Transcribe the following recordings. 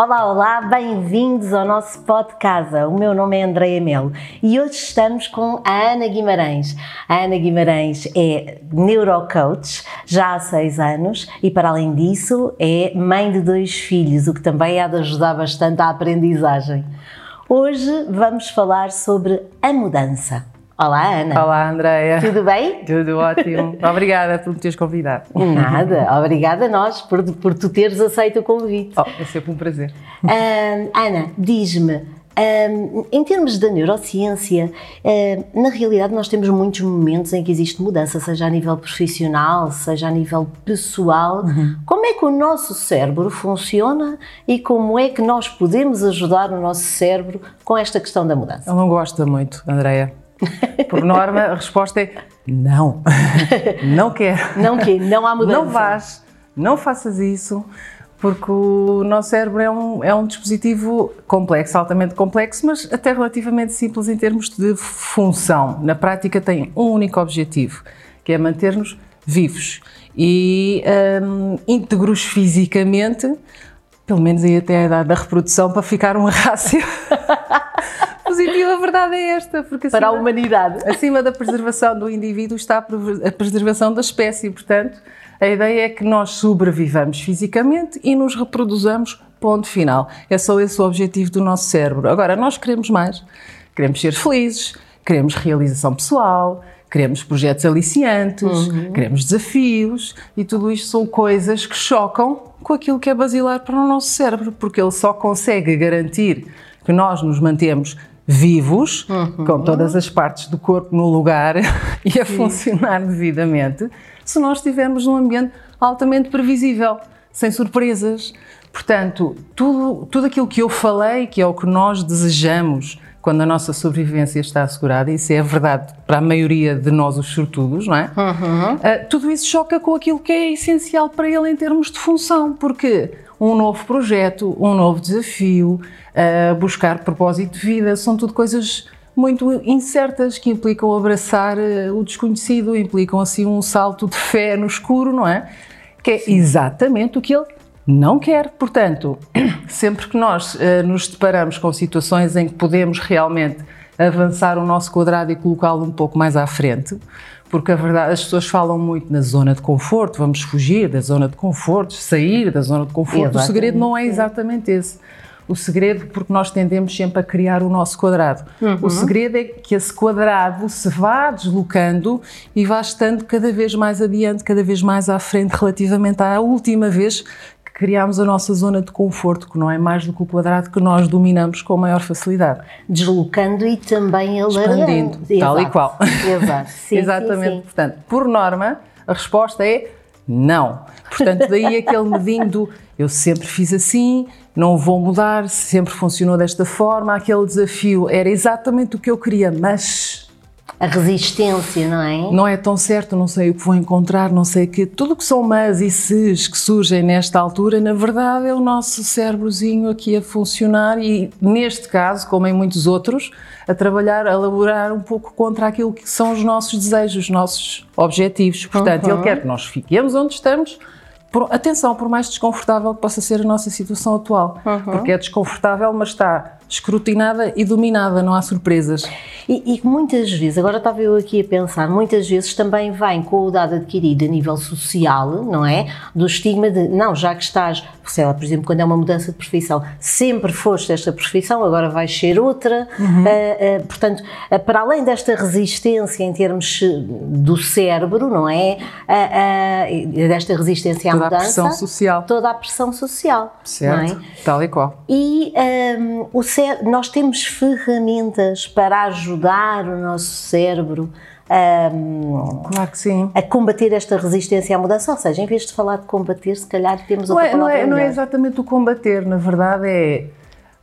Olá, olá, bem-vindos ao nosso podcast. O meu nome é Andreia Melo e hoje estamos com a Ana Guimarães. A Ana Guimarães é neurocoach já há seis anos e, para além disso, é mãe de dois filhos, o que também há de ajudar bastante à aprendizagem. Hoje vamos falar sobre a mudança. Olá, Ana. Olá, Andréia. Tudo bem? Tudo ótimo. Obrigada por me teres convidado. Nada, obrigada a nós por, por tu teres aceito o convite. Oh, é sempre um prazer. Um, Ana, diz-me, um, em termos da neurociência, um, na realidade nós temos muitos momentos em que existe mudança, seja a nível profissional, seja a nível pessoal. Uhum. Como é que o nosso cérebro funciona e como é que nós podemos ajudar o nosso cérebro com esta questão da mudança? Ele não gosta muito, Andréia. Por norma, a resposta é não. Não quer. Não quer, não há mudança. Não vás, não faças isso, porque o nosso cérebro é um, é um dispositivo complexo, altamente complexo, mas até relativamente simples em termos de função. Na prática, tem um único objetivo, que é manter-nos vivos e um, íntegros fisicamente, pelo menos aí até a idade da reprodução, para ficar um rácio. positivo, a verdade é esta. Porque acima, Para a humanidade. Acima da preservação do indivíduo está a preservação da espécie. Portanto, a ideia é que nós sobrevivamos fisicamente e nos reproduzamos, ponto final. É só esse o objetivo do nosso cérebro. Agora, nós queremos mais. Queremos ser felizes, queremos realização pessoal, queremos projetos aliciantes, uhum. queremos desafios e tudo isto são coisas que chocam com aquilo que é basilar para o nosso cérebro, porque ele só consegue garantir que nós nos mantemos vivos, uhum. com todas as partes do corpo no lugar e a Sim. funcionar devidamente, se nós estivermos num ambiente altamente previsível, sem surpresas. Portanto, tudo, tudo aquilo que eu falei, que é o que nós desejamos quando a nossa sobrevivência está assegurada, isso é verdade para a maioria de nós, os sortudos, não é? Uhum. Uh, tudo isso choca com aquilo que é essencial para ele em termos de função, porque um novo projeto, um novo desafio, uh, buscar propósito de vida, são tudo coisas muito incertas que implicam abraçar uh, o desconhecido, implicam assim um salto de fé no escuro, não é? Que é exatamente o que ele não quer. Portanto, sempre que nós uh, nos deparamos com situações em que podemos realmente avançar o nosso quadrado e colocá-lo um pouco mais à frente, porque a verdade, as pessoas falam muito na zona de conforto, vamos fugir da zona de conforto, sair da zona de conforto. Exatamente. O segredo não é exatamente esse. O segredo, porque nós tendemos sempre a criar o nosso quadrado. Uhum. O segredo é que esse quadrado se vá deslocando e vá estando cada vez mais adiante, cada vez mais à frente, relativamente à última vez criámos a nossa zona de conforto, que não é mais do que o quadrado que nós dominamos com maior facilidade. Deslocando e também alargando. Expandindo, Exato. tal e qual. Exato. Sim, Exatamente. Sim, sim. Portanto, por norma, a resposta é não. Portanto, daí aquele medinho do eu sempre fiz assim, não vou mudar, sempre funcionou desta forma, aquele desafio era exatamente o que eu queria, mas a resistência, não é? Não é tão certo, não sei o que vou encontrar, não sei que. Tudo que são mas e ses que surgem nesta altura, na verdade, é o nosso cérebrozinho aqui a funcionar e, neste caso, como em muitos outros, a trabalhar, a elaborar um pouco contra aquilo que são os nossos desejos, os nossos objetivos. Portanto, uhum. ele quer que nós fiquemos onde estamos. Por, atenção, por mais desconfortável que possa ser a nossa situação atual, uhum. porque é desconfortável, mas está escrutinada e dominada, não há surpresas. E, e, muitas vezes, agora estava eu aqui a pensar, muitas vezes também vem com o dado adquirido a nível social, não é? Do estigma de, não, já que estás, sei lá, por exemplo, quando é uma mudança de profissão, sempre foste esta profissão, agora vais ser outra. Uhum. Uh, uh, portanto, uh, para além desta resistência em termos do cérebro, não é? desta resistência à toda mudança. Toda a pressão social. Toda a pressão social. Certo, é? tal e qual. E um, o nós temos ferramentas para ajudar o nosso cérebro a, claro que sim. a combater esta resistência à mudança. Ou seja, em vez de falar de combater, se calhar temos outra não é, palavra não é, não é exatamente o combater, na verdade é...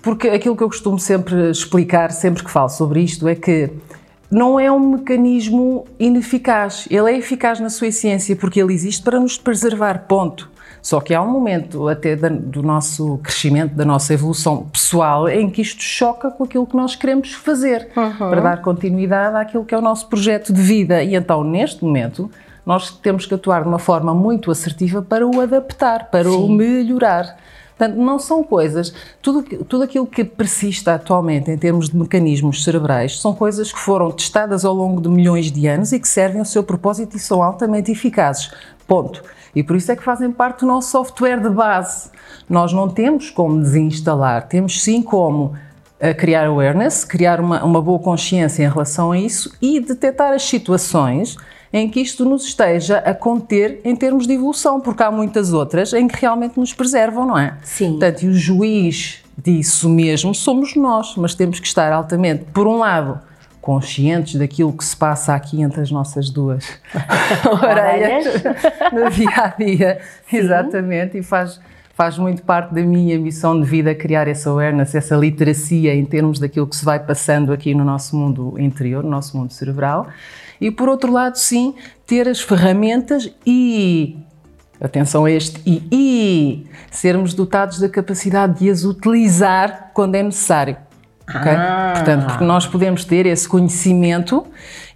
Porque aquilo que eu costumo sempre explicar, sempre que falo sobre isto, é que não é um mecanismo ineficaz. Ele é eficaz na sua essência porque ele existe para nos preservar, ponto. Só que há um momento até do nosso crescimento, da nossa evolução pessoal, em que isto choca com aquilo que nós queremos fazer, uhum. para dar continuidade àquilo que é o nosso projeto de vida. E então, neste momento, nós temos que atuar de uma forma muito assertiva para o adaptar, para Sim. o melhorar. Portanto, não são coisas. Tudo, tudo aquilo que persiste atualmente em termos de mecanismos cerebrais são coisas que foram testadas ao longo de milhões de anos e que servem ao seu propósito e são altamente eficazes. Ponto. E por isso é que fazem parte do nosso software de base. Nós não temos como desinstalar, temos sim como uh, criar awareness, criar uma, uma boa consciência em relação a isso e detectar as situações em que isto nos esteja a conter em termos de evolução, porque há muitas outras em que realmente nos preservam, não é? Sim. Portanto, e o juiz disso mesmo somos nós, mas temos que estar altamente, por um lado, conscientes daquilo que se passa aqui entre as nossas duas orelhas no dia a dia, exatamente, e faz faz muito parte da minha missão de vida criar essa awareness, essa literacia em termos daquilo que se vai passando aqui no nosso mundo interior, no nosso mundo cerebral. E por outro lado, sim, ter as ferramentas e atenção a este e, e sermos dotados da capacidade de as utilizar quando é necessário. Okay? Ah. Portanto, porque nós podemos ter esse conhecimento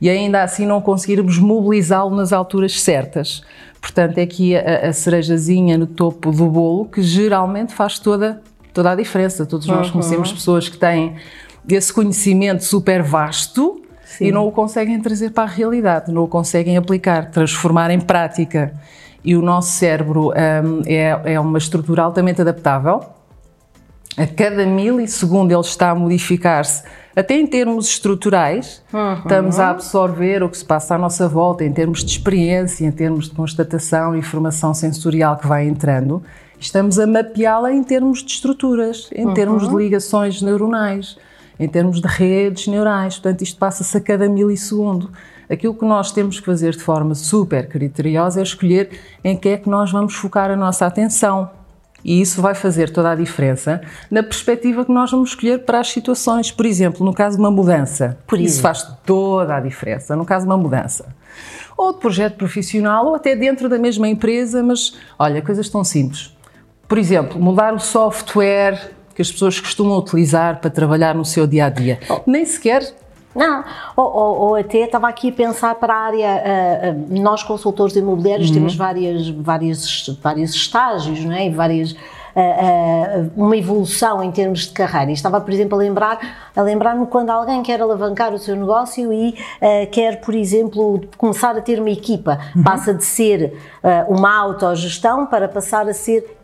e ainda assim não conseguirmos mobilizá-lo nas alturas certas. Portanto, é aqui a, a, cerejazinha no topo do bolo que geralmente faz toda, toda a diferença. Todos nós uhum. conhecemos pessoas que têm esse conhecimento super vasto Sim. e não o conseguem trazer para a realidade, não o conseguem aplicar, transformar em prática. E o nosso cérebro um, é, é uma estrutura altamente adaptável. A cada milissegundo ele está a modificar-se até em termos estruturais, uhum. estamos a absorver o que se passa à nossa volta, em termos de experiência, em termos de constatação, informação sensorial que vai entrando, estamos a mapeá-la em termos de estruturas, em uhum. termos de ligações neuronais, em termos de redes neurais. Portanto, isto passa-se a cada milissegundo. Aquilo que nós temos que fazer de forma super criteriosa é escolher em que é que nós vamos focar a nossa atenção e isso vai fazer toda a diferença na perspectiva que nós vamos escolher para as situações. Por exemplo, no caso de uma mudança, Por isso faz toda a diferença. No caso de uma mudança, ou de projeto profissional, ou até dentro da mesma empresa, mas olha, coisas tão simples. Por exemplo, mudar o software que as pessoas costumam utilizar para trabalhar no seu dia a dia. Oh. Nem sequer não, ou, ou, ou, até estava aqui a pensar para a área, uh, uh, nós consultores imobiliários uhum. temos várias, várias, vários estágios, não é? várias, uh, uma evolução em termos de carreira. E estava, por exemplo, a lembrar a lembrar-me quando alguém quer alavancar o seu negócio e quer, por exemplo, começar a ter uma equipa, uhum. passa de ser uma autogestão para passar a ser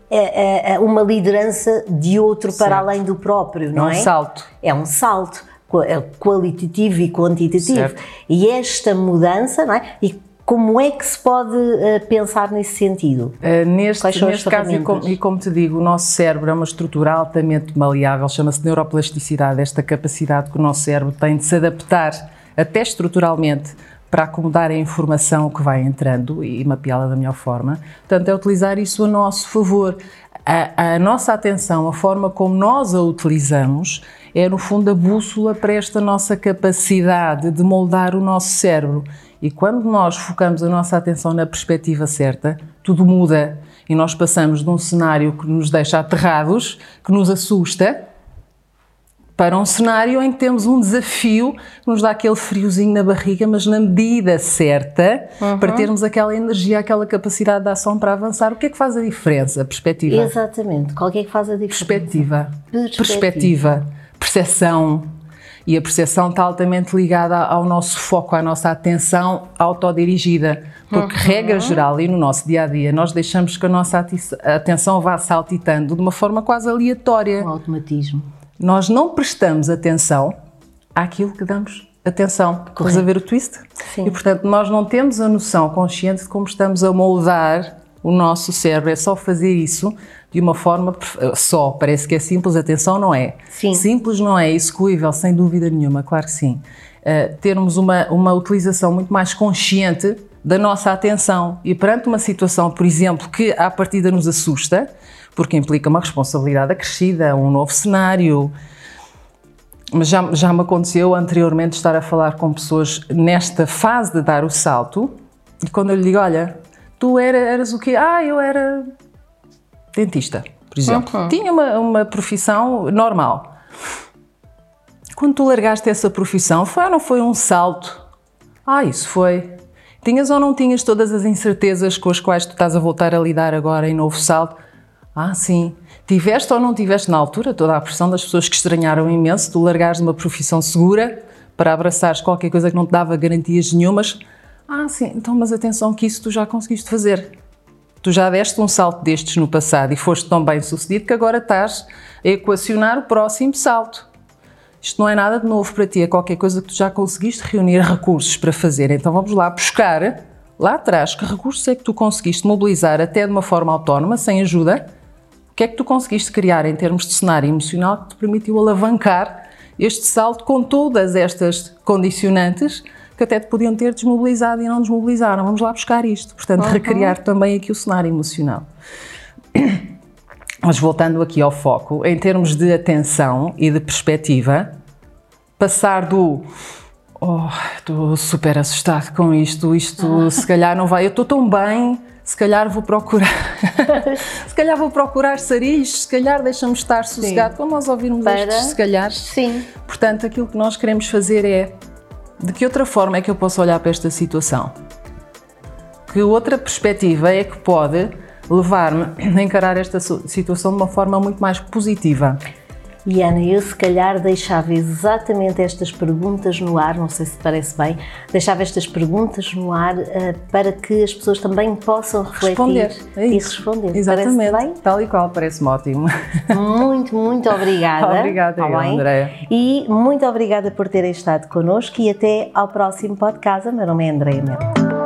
uma liderança de outro certo. para além do próprio, não é? É um salto. É um salto. É qualitativo e quantitativo. Certo. E esta mudança, não é? E como é que se pode uh, pensar nesse sentido? Uh, neste neste caso, e como, e como, te digo, o nosso cérebro é uma estrutura altamente maleável, chama-se neuroplasticidade, esta capacidade que o nosso cérebro tem de se adaptar, até estruturalmente, para acomodar a informação que vai entrando e mapeá-la da melhor forma. Portanto, é utilizar isso a nosso favor. A, a nossa atenção, a forma como nós a utilizamos, é, no fundo, a bússola para esta nossa capacidade de moldar o nosso cérebro. E quando nós focamos a nossa atenção na perspectiva certa, tudo muda e nós passamos de um cenário que nos deixa aterrados, que nos assusta, para um cenário em que temos um desafio que nos dá aquele friozinho na barriga, mas na medida certa, uhum. para termos aquela energia, aquela capacidade de ação para avançar. O que é que faz a diferença? Perspectiva. Exatamente. Qual é que faz a diferença? Perspectiva. Perspectiva. perspectiva percepção. E a percepção está altamente ligada ao nosso foco, à nossa atenção autodirigida. Porque, uhum. regra geral, e no nosso dia a dia, nós deixamos que a nossa atenção vá saltitando de uma forma quase aleatória. Um automatismo. Nós não prestamos atenção àquilo que damos atenção. Estás a ver o twist? Sim. E, portanto, nós não temos a noção consciente de como estamos a moldar o nosso cérebro. É só fazer isso de uma forma só. Parece que é simples, atenção, não é. Sim. Simples não é, execuível, sem dúvida nenhuma, claro que sim. Uh, termos uma, uma utilização muito mais consciente da nossa atenção e perante uma situação, por exemplo, que à partida nos assusta, porque implica uma responsabilidade acrescida, um novo cenário. Mas já, já me aconteceu anteriormente estar a falar com pessoas nesta fase de dar o salto e quando eu lhe digo, olha, tu era, eras o quê? Ah, eu era dentista, por exemplo. Uhum. Tinha uma, uma profissão normal. Quando tu largaste essa profissão, foi ou não foi um salto? Ah, isso foi. Tinhas ou não tinhas todas as incertezas com as quais tu estás a voltar a lidar agora em novo salto? Ah, sim. Tiveste ou não tiveste na altura toda a pressão das pessoas que estranharam imenso tu largares uma profissão segura para abraçares qualquer coisa que não te dava garantias nenhumas. Ah, sim, então, mas atenção que isso tu já conseguiste fazer. Tu já deste um salto destes no passado e foste tão bem sucedido que agora estás a equacionar o próximo salto. Isto não é nada de novo para ti, é qualquer coisa que tu já conseguiste reunir recursos para fazer. Então vamos lá buscar lá atrás que recursos é que tu conseguiste mobilizar até de uma forma autónoma, sem ajuda. O que é que tu conseguiste criar em termos de cenário emocional que te permitiu alavancar este salto com todas estas condicionantes que até te podiam ter desmobilizado e não desmobilizaram. Vamos lá buscar isto. Portanto, uhum. recriar também aqui o cenário emocional. Mas voltando aqui ao foco, em termos de atenção e de perspectiva, passar do oh, estou super assustado com isto, isto ah. se calhar não vai, eu estou tão bem, se calhar vou procurar, se calhar vou procurar sarilhos, se calhar deixa-me estar sossegado, quando nós ouvirmos Para... estes se calhar. Sim. Portanto, aquilo que nós queremos fazer é de que outra forma é que eu posso olhar para esta situação? Que outra perspectiva é que pode levar-me a encarar esta situação de uma forma muito mais positiva? E Ana, eu se calhar deixava exatamente estas perguntas no ar, não sei se parece bem, deixava estas perguntas no ar uh, para que as pessoas também possam refletir responder, é e responder. Exatamente, parece bem? tal e qual, parece-me ótimo. Muito, muito obrigada. obrigada, eu, Andréia. E muito obrigada por terem estado connosco e até ao próximo podcast. Meu nome é Andréia Melo.